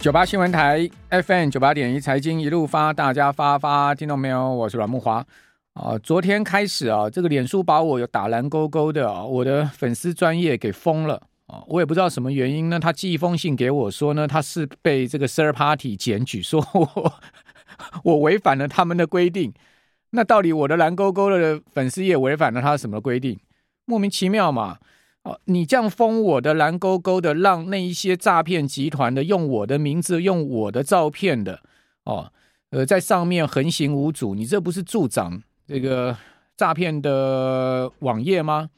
九八新闻台 FM 九八点一财经一路发，大家发发听到没有？我是阮木华啊。昨天开始啊，这个脸书把我有打蓝勾勾的啊，我的粉丝专业给封了啊。我也不知道什么原因呢。他寄一封信给我说呢，他是被这个 third party 检举，说我 我违反了他们的规定。那到底我的蓝勾勾的粉丝也违反了他什么规定？莫名其妙嘛。哦，你这样封我的蓝勾勾的，让那一些诈骗集团的用我的名字、用我的照片的，哦，呃，在上面横行无阻，你这不是助长这个诈骗的网页吗？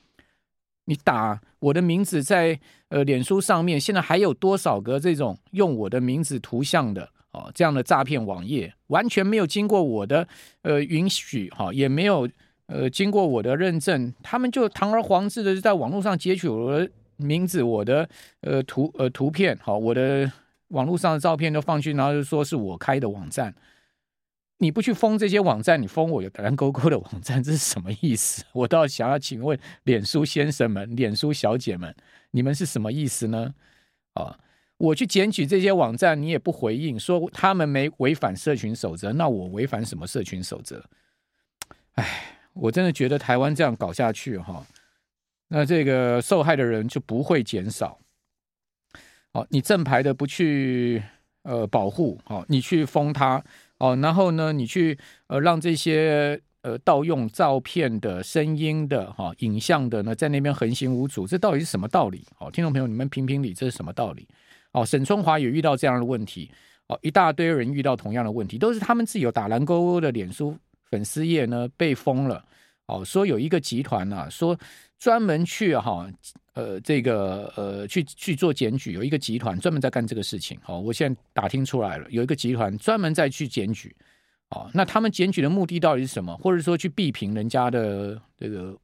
你打我的名字在呃脸书上面，现在还有多少个这种用我的名字图像的哦这样的诈骗网页，完全没有经过我的呃允许，哈、哦，也没有。呃，经过我的认证，他们就堂而皇之的在网络上截取我的名字、我的呃图呃图片，好，我的网络上的照片都放去，然后就说是我开的网站。你不去封这些网站，你封我有蓝勾勾的网站，这是什么意思？我倒想要请问脸书先生们、脸书小姐们，你们是什么意思呢？啊，我去检举这些网站，你也不回应，说他们没违反社群守则，那我违反什么社群守则？哎。我真的觉得台湾这样搞下去哈，那这个受害的人就不会减少。好，你正牌的不去呃保护，好，你去封他，哦，然后呢，你去呃让这些呃盗用照片的、声音的、哈影像的呢，在那边横行无阻，这到底是什么道理？好，听众朋友，你们评评理，这是什么道理？哦，沈春华也遇到这样的问题，哦，一大堆人遇到同样的问题，都是他们自己有打蓝勾勾的脸书。粉丝页呢被封了，哦，说有一个集团、啊，说专门去哈，呃，这个呃去去做检举，有一个集团专门在干这个事情，好，我现在打听出来了，有一个集团专门在去检举，哦，那他们检举的目的到底是什么？或者说去避评人家的这个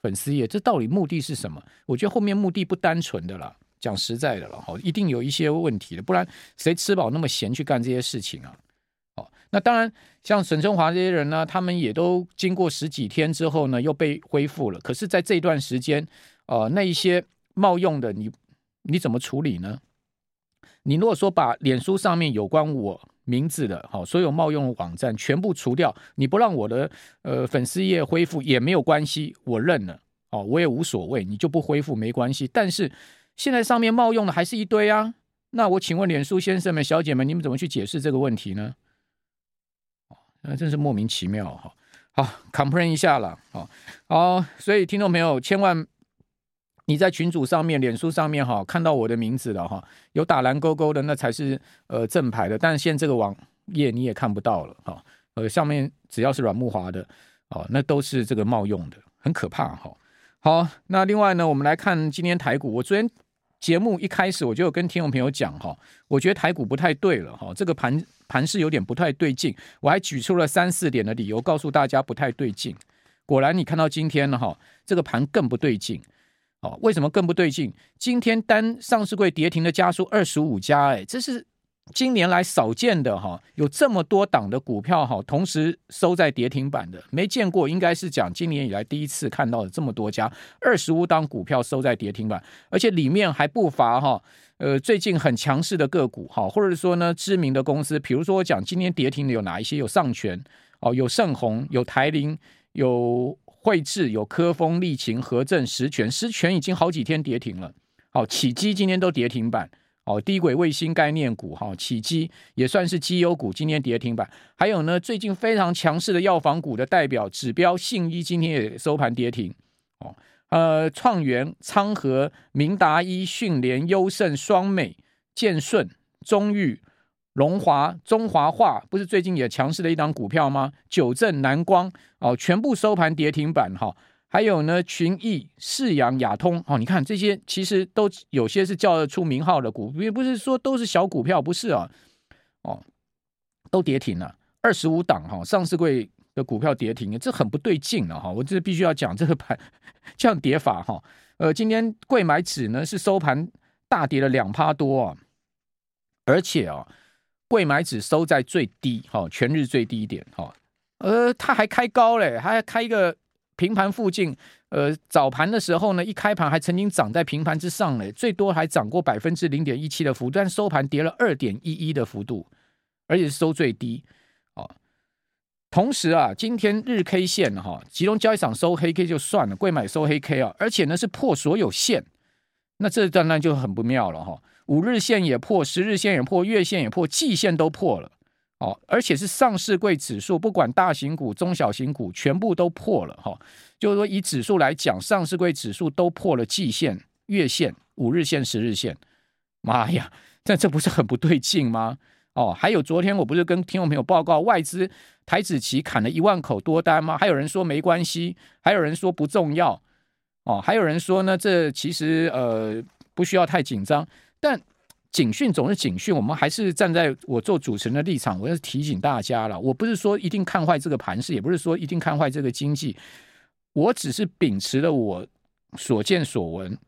粉丝页，这到底目的是什么？我觉得后面目的不单纯的啦，讲实在的了，哈，一定有一些问题的，不然谁吃饱那么闲去干这些事情啊？那当然，像沈春华这些人呢，他们也都经过十几天之后呢，又被恢复了。可是，在这段时间，呃，那一些冒用的，你你怎么处理呢？你如果说把脸书上面有关我名字的，好，所有冒用的网站全部除掉，你不让我的呃粉丝页恢复也没有关系，我认了，哦，我也无所谓，你就不恢复没关系。但是现在上面冒用的还是一堆啊，那我请问脸书先生们、小姐们，你们怎么去解释这个问题呢？那真是莫名其妙哈！好，complain 一下了，好，好，所以听众朋友千万你在群组上面、脸书上面哈，看到我的名字了哈，有打蓝勾勾的那才是呃正牌的，但是现在这个网页你也看不到了哈，呃，上面只要是阮木华的哦，那都是这个冒用的，很可怕哈。好，那另外呢，我们来看今天台股，我昨天。节目一开始我就有跟听众朋友讲哈，我觉得台股不太对了哈，这个盘盘势有点不太对劲，我还举出了三四点的理由告诉大家不太对劲。果然你看到今天了哈，这个盘更不对劲。哦，为什么更不对劲？今天单上市柜跌停的家数二十五家，哎，这是。今年来少见的哈，有这么多档的股票哈，同时收在跌停板的，没见过，应该是讲今年以来第一次看到的这么多家二十五档股票收在跌停板，而且里面还不乏哈，呃，最近很强势的个股哈，或者说呢知名的公司，比如说我讲今年跌停的有哪一些？有上诠哦，有盛虹，有台凌，有慧智，有科峰、力勤、和正、十銓，十銓已经好几天跌停了，好，启基今天都跌停板。哦，低轨卫星概念股哈，启基也算是绩优股，今天跌停板。还有呢，最近非常强势的药房股的代表指标信一，今天也收盘跌停。哦，呃，创元、昌河、明达医、讯连、优胜、双美、建顺、中裕、龙华、中华化，不是最近也强势的一档股票吗？九正、南光哦，全部收盘跌停板哈。还有呢，群益、世阳、亚通，哦，你看这些其实都有些是叫得出名号的股，也不是说都是小股票，不是啊，哦，都跌停了，二十五档哈，上市柜的股票跌停，这很不对劲了哈，我这必须要讲这个盘 这样跌法哈，呃，今天贵买指呢是收盘大跌了两趴多啊，而且啊，贵买指收在最低哈，全日最低点哈，呃，它还开高嘞，还开一个。平盘附近，呃，早盘的时候呢，一开盘还曾经涨在平盘之上呢，最多还涨过百分之零点一七的幅度，但收盘跌了二点一一的幅度，而且是收最低。哦，同时啊，今天日 K 线哈，集中交易场收黑 K 就算了，柜买收黑 K 啊，而且呢是破所有线，那这当然就很不妙了哈。五日线也破，十日线也破，月线也破，季线都破了。哦，而且是上市柜指数，不管大型股、中小型股，全部都破了哈。就是说，以指数来讲，上市柜指数都破了季线、月线、五日线、十日线。妈呀，这这不是很不对劲吗？哦，还有昨天我不是跟听众朋友报告，外资台子期砍了一万口多单吗？还有人说没关系，还有人说不重要。哦，还有人说呢，这其实呃不需要太紧张，但。警讯总是警讯，我们还是站在我做主持人的立场，我要提醒大家了。我不是说一定看坏这个盘势，也不是说一定看坏这个经济，我只是秉持了我所见所闻，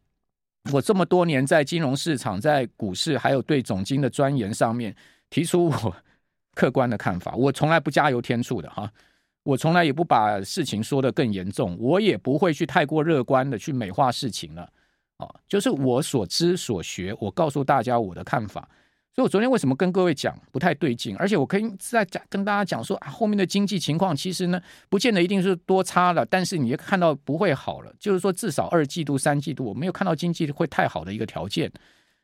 我这么多年在金融市场、在股市，还有对总经的钻研上面，提出我客观的看法。我从来不加油添醋的哈，我从来也不把事情说得更严重，我也不会去太过乐观的去美化事情了。啊，就是我所知所学，我告诉大家我的看法。所以我昨天为什么跟各位讲不太对劲？而且我可以再讲跟大家讲说啊，后面的经济情况其实呢，不见得一定是多差了，但是你也看到不会好了。就是说，至少二季度、三季度我没有看到经济会太好的一个条件。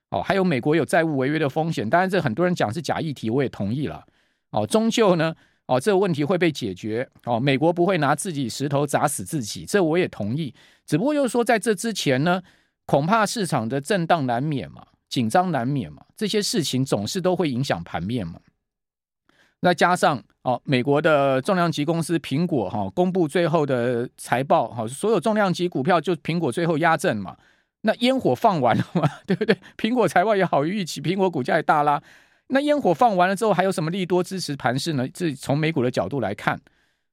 哦，还有美国有债务违约的风险，当然这很多人讲是假议题，我也同意了。哦，终究呢，哦，这个问题会被解决。哦，美国不会拿自己石头砸死自己，这我也同意。只不过就是说，在这之前呢。恐怕市场的震荡难免嘛，紧张难免嘛，这些事情总是都会影响盘面嘛。再加上哦，美国的重量级公司苹果哈、公布最后的财报哈、所有重量级股票就苹果最后压阵嘛。那烟火放完了嘛，对不对？苹果财报也好于预期，苹果股价也大拉。那烟火放完了之后，还有什么利多支持盘势呢？这从美股的角度来看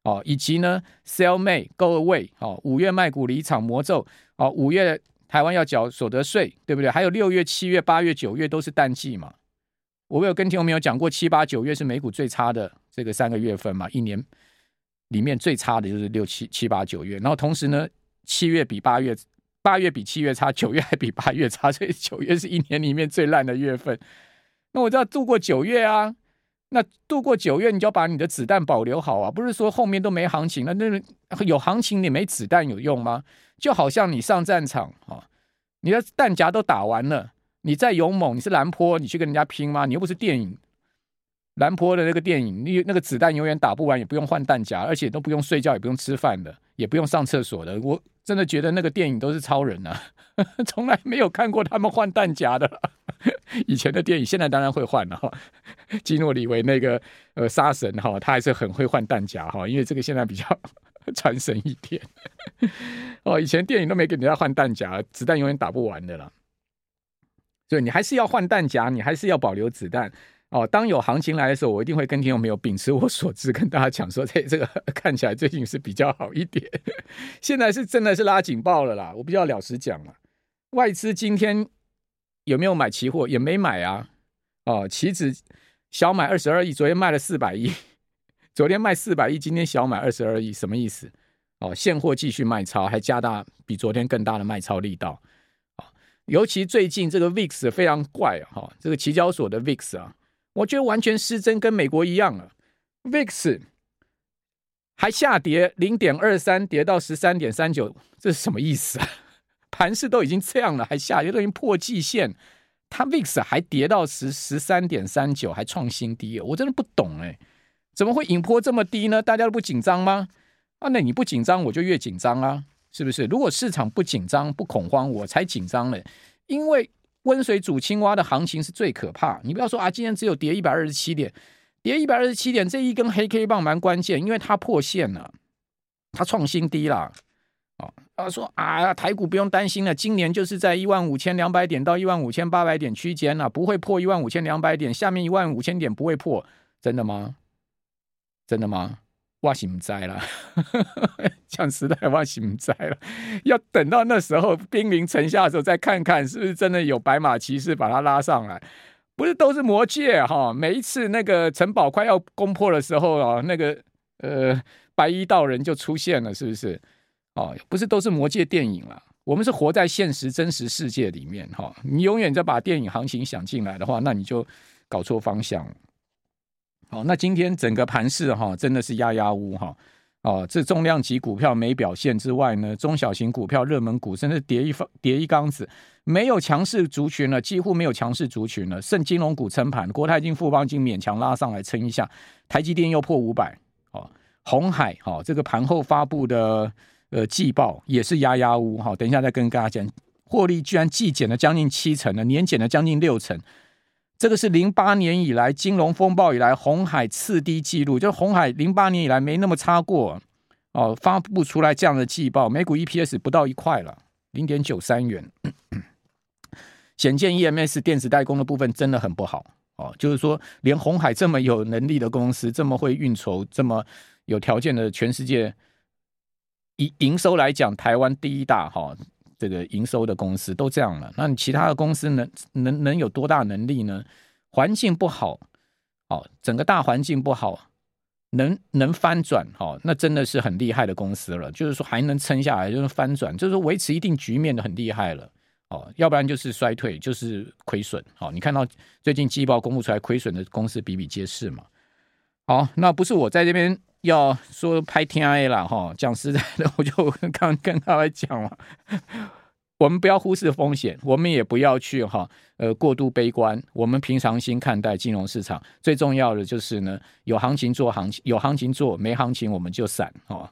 哦，以及呢，Sell May Go Away 哦，五月卖股离场魔咒哦，五月。台湾要缴所得税，对不对？还有六月、七月、八月、九月都是淡季嘛。我有跟听众朋友讲过，七八九月是美股最差的这个三个月份嘛，一年里面最差的就是六七七八九月。然后同时呢，七月比八月，八月比七月差，九月还比八月差，所以九月是一年里面最烂的月份。那我就要度过九月啊。那度过九月，你就要把你的子弹保留好啊！不是说后面都没行情，那那有行情你没子弹有用吗？就好像你上战场啊，你的弹夹都打完了，你再勇猛，你是兰坡，你去跟人家拼吗？你又不是电影兰坡的那个电影，你那个子弹永远打不完，也不用换弹夹，而且都不用睡觉，也不用吃饭的，也不用上厕所的。我真的觉得那个电影都是超人啊，从来没有看过他们换弹夹的。以前的电影，现在当然会换了哈。基诺里维那个呃杀神哈，他还是很会换弹夹哈，因为这个现在比较 传神一点。哦，以前电影都没给人家换弹夹，子弹永远打不完的了。所以你还是要换弹夹，你还是要保留子弹哦。当有行情来的时候，我一定会跟听众朋友秉持我所知，跟大家讲说，这这个 看起来最近是比较好一点。现在是真的是拉警报了啦，我比较老实讲了，外资今天。有没有买期货？也没买啊！哦，期指小买二十二亿，昨天卖了四百亿，昨天卖四百亿，今天小买二十二亿，什么意思？哦，现货继续卖超，还加大比昨天更大的卖超力道。哦，尤其最近这个 VIX 非常怪哈，哦，这个期交所的 VIX 啊，我觉得完全失真，跟美国一样了。VIX 还下跌零点二三，跌到十三点三九，这是什么意思啊？盘势都已经这样了，还下跌，都已经破季线，它 VIX 还跌到十十三点三九，还创新低，我真的不懂哎，怎么会引波这么低呢？大家都不紧张吗？啊，那你不紧张，我就越紧张啊，是不是？如果市场不紧张、不恐慌，我才紧张呢。因为温水煮青蛙的行情是最可怕。你不要说啊，今天只有跌一百二十七点，跌一百二十七点，这一根黑 K 棒蛮关键，因为它破线了，它创新低了。啊，说啊，台股不用担心了，今年就是在一万五千两百点到一万五千八百点区间了，不会破一万五千两百点，下面一万五千点不会破，真的吗？真的吗？我是不知道了，讲实在话是不知道了，要等到那时候兵临城下的时候再看看，是不是真的有白马骑士把他拉上来？不是都是魔戒哈，每一次那个城堡快要攻破的时候啊，那个呃白衣道人就出现了，是不是？哦，不是都是魔戒电影了。我们是活在现实真实世界里面哈。你永远在把电影行情想进来的话，那你就搞错方向。好，那今天整个盘势哈，真的是压压乌哈。哦，这重量级股票没表现之外呢，中小型股票、热门股甚至跌一跌一缸子，没有强势族群了，几乎没有强势族群了，剩金融股撑盘，国泰金、富邦金勉强拉上来撑一下，台积电又破五百。哦，红海哈，这个盘后发布的。呃，季报也是压压乌哈，等一下再跟大家讲，获利居然季减了将近七成了，年减了将近六成，这个是零八年以来金融风暴以来红海次低纪录，就是鸿海零八年以来没那么差过哦，发布出来这样的季报，每股 EPS 不到一块了，零点九三元，显见 EMS 电子代工的部分真的很不好哦，就是说连红海这么有能力的公司，这么会运筹，这么有条件的全世界。以营收来讲，台湾第一大哈，这个营收的公司都这样了，那你其他的公司能能能有多大能力呢？环境不好，哦，整个大环境不好，能能翻转，哦，那真的是很厉害的公司了。就是说还能撑下来，就是翻转，就是维持一定局面的很厉害了，哦，要不然就是衰退，就是亏损。好，你看到最近季报公布出来，亏损的公司比比皆是嘛。好，那不是我在这边。要说拍天 A 了哈，讲实在的，我就刚跟他来讲了，我们不要忽视风险，我们也不要去哈呃过度悲观，我们平常心看待金融市场。最重要的就是呢，有行情做行情，有行情做，没行情我们就散哦。